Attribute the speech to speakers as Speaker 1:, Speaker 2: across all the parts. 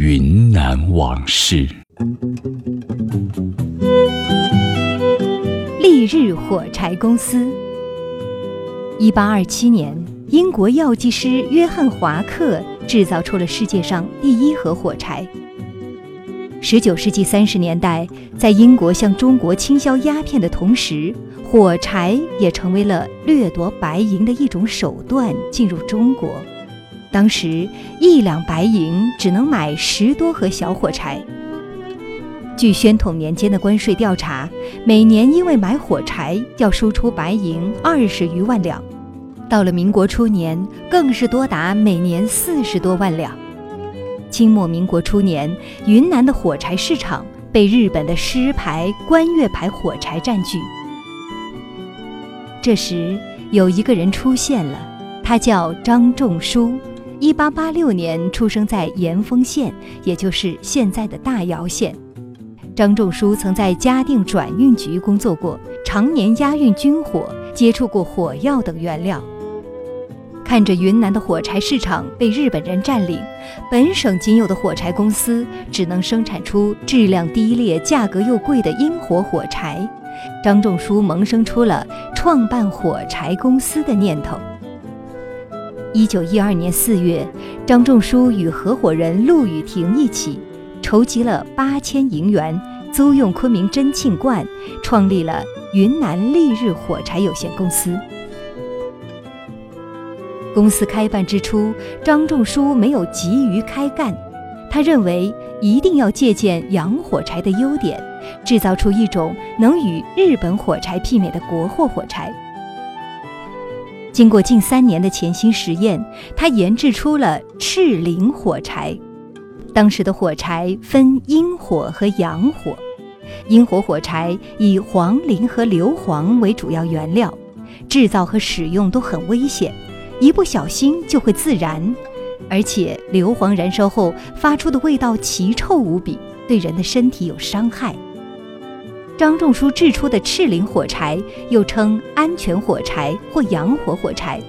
Speaker 1: 云南往事。
Speaker 2: 丽日火柴公司。一八二七年，英国药剂师约翰华克制造出了世界上第一盒火柴。十九世纪三十年代，在英国向中国倾销鸦片的同时，火柴也成为了掠夺白银的一种手段，进入中国。当时一两白银只能买十多盒小火柴。据宣统年间的关税调查，每年因为买火柴要输出白银二十余万两，到了民国初年，更是多达每年四十多万两。清末民国初年，云南的火柴市场被日本的狮牌、观月牌火柴占据。这时，有一个人出现了，他叫张仲舒。一八八六年出生在岩丰县，也就是现在的大姚县。张仲书曾在嘉定转运局工作过，常年押运军火，接触过火药等原料。看着云南的火柴市场被日本人占领，本省仅有的火柴公司只能生产出质量低劣、价格又贵的英火火柴，张仲书萌生出了创办火柴公司的念头。一九一二年四月，张仲书与合伙人陆羽廷一起，筹集了八千银元，租用昆明真庆观，创立了云南丽日火柴有限公司。公司开办之初，张仲书没有急于开干，他认为一定要借鉴洋火柴的优点，制造出一种能与日本火柴媲美的国货火柴。经过近三年的潜心实验，他研制出了赤磷火柴。当时的火柴分阴火和阳火，阴火火柴以黄磷和硫磺为主要原料，制造和使用都很危险，一不小心就会自燃，而且硫磺燃烧后发出的味道奇臭无比，对人的身体有伤害。张仲书制出的赤磷火柴又称安全火柴或洋火火柴，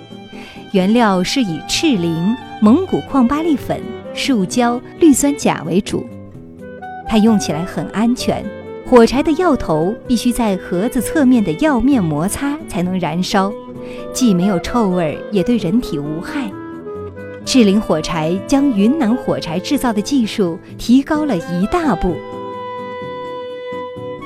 Speaker 2: 原料是以赤磷、蒙古矿巴利粉、树胶、氯酸钾为主。它用起来很安全，火柴的药头必须在盒子侧面的药面摩擦才能燃烧，既没有臭味，也对人体无害。赤磷火柴将云南火柴制造的技术提高了一大步。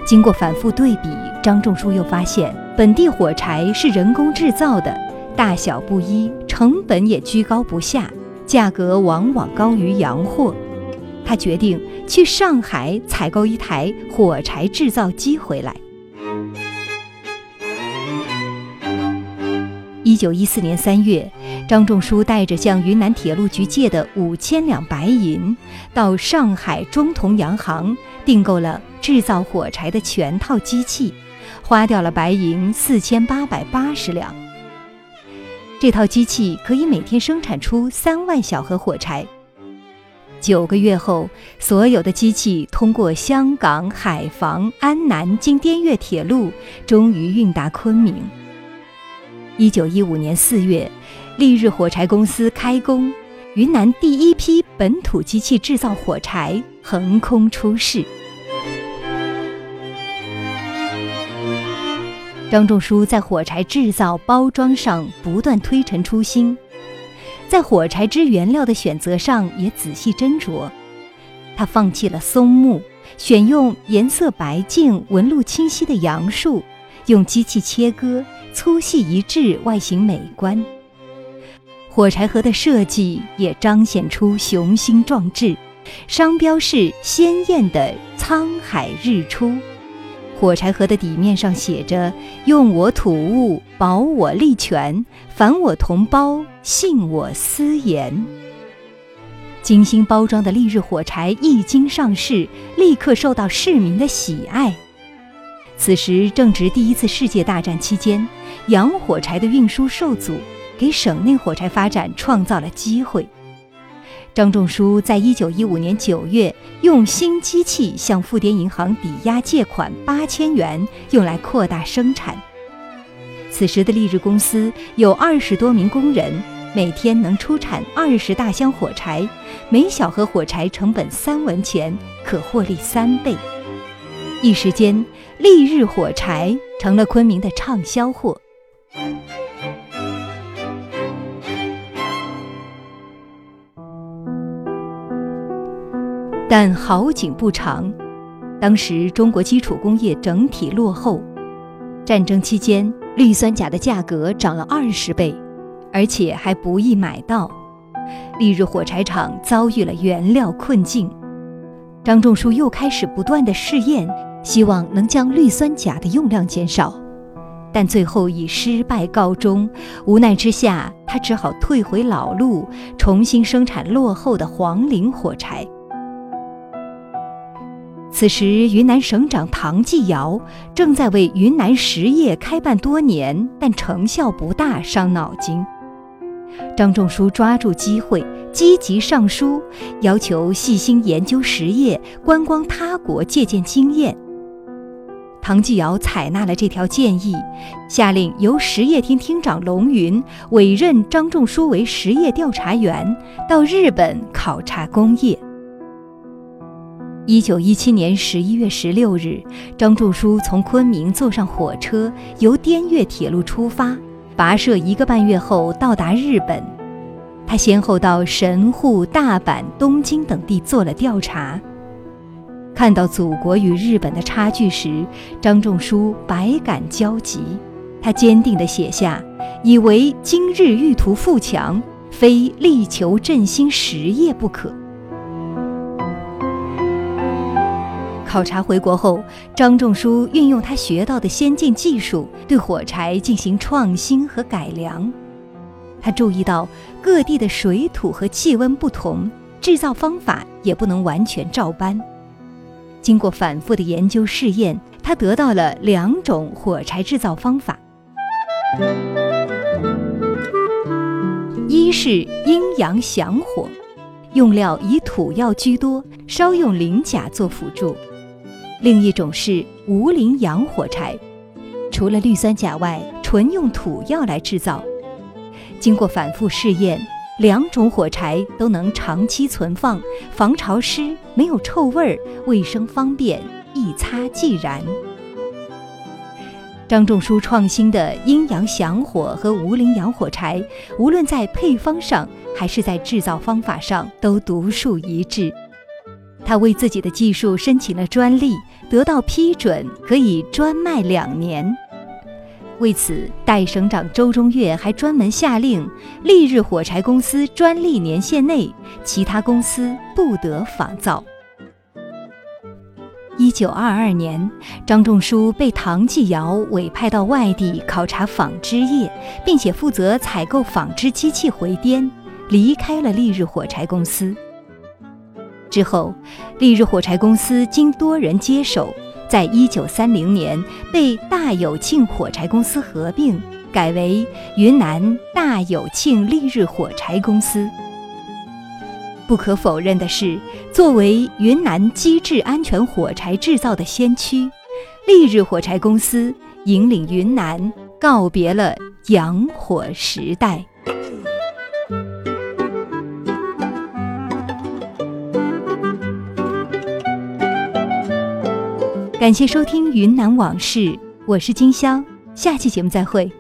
Speaker 2: 经过反复对比，张仲书又发现本地火柴是人工制造的，大小不一，成本也居高不下，价格往往高于洋货。他决定去上海采购一台火柴制造机回来。一九一四年三月，张仲书带着向云南铁路局借的五千两白银，到上海中同洋行订购了。制造火柴的全套机器，花掉了白银四千八百八十两。这套机器可以每天生产出三万小盒火柴。九个月后，所有的机器通过香港、海防、安南经滇越铁路，终于运达昆明。一九一五年四月，丽日火柴公司开工，云南第一批本土机器制造火柴横空出世。张仲舒在火柴制造包装上不断推陈出新，在火柴之原料的选择上也仔细斟酌。他放弃了松木，选用颜色白净、纹路清晰的杨树，用机器切割，粗细一致，外形美观。火柴盒的设计也彰显出雄心壮志，商标是鲜艳的沧海日出。火柴盒的底面上写着“用我土物，保我利权，反我同胞，信我私言”。精心包装的丽日火柴一经上市，立刻受到市民的喜爱。此时正值第一次世界大战期间，洋火柴的运输受阻，给省内火柴发展创造了机会。张仲舒在一九一五年九月用新机器向富滇银行抵押借款八千元，用来扩大生产。此时的丽日公司有二十多名工人，每天能出产二十大箱火柴，每小盒火柴成本三文钱，可获利三倍。一时间，丽日火柴成了昆明的畅销货。但好景不长，当时中国基础工业整体落后，战争期间氯酸钾的价格涨了二十倍。而且还不易买到，丽日火柴厂遭遇了原料困境。张仲书又开始不断的试验，希望能将氯酸钾的用量减少，但最后以失败告终。无奈之下，他只好退回老路，重新生产落后的黄磷火柴。此时，云南省长唐继尧正在为云南实业开办多年但成效不大伤脑筋。张仲书抓住机会，积极上书，要求细心研究实业，观光他国，借鉴经验。唐继尧采纳了这条建议，下令由实业厅厅长龙云委任张仲书为实业调查员，到日本考察工业。一九一七年十一月十六日，张仲书从昆明坐上火车，由滇越铁路出发。跋涉一个半月后到达日本，他先后到神户、大阪、东京等地做了调查。看到祖国与日本的差距时，张仲书百感交集。他坚定地写下：“以为今日欲图富强，非力求振兴实业不可。”考察回国后，张仲舒运用他学到的先进技术，对火柴进行创新和改良。他注意到各地的水土和气温不同，制造方法也不能完全照搬。经过反复的研究试验，他得到了两种火柴制造方法：一是阴阳祥火，用料以土药居多，稍用磷钾做辅助。另一种是无磷阳火柴，除了氯酸钾外，纯用土药来制造。经过反复试验，两种火柴都能长期存放，防潮湿，没有臭味儿，卫生方便，一擦即燃。张仲舒创新的阴阳祥火和无磷阳火柴，无论在配方上还是在制造方法上，都独树一帜。他为自己的技术申请了专利，得到批准，可以专卖两年。为此，代省长周中岳还专门下令，丽日火柴公司专利年限内，其他公司不得仿造。一九二二年，张仲舒被唐继尧委派到外地考察纺织业，并且负责采购纺织机器回滇，离开了丽日火柴公司。之后，丽日火柴公司经多人接手，在一九三零年被大有庆火柴公司合并，改为云南大有庆丽日火柴公司。不可否认的是，作为云南机制安全火柴制造的先驱，丽日火柴公司引领云南告别了洋火时代。感谢收听《云南往事》，我是金香，下期节目再会。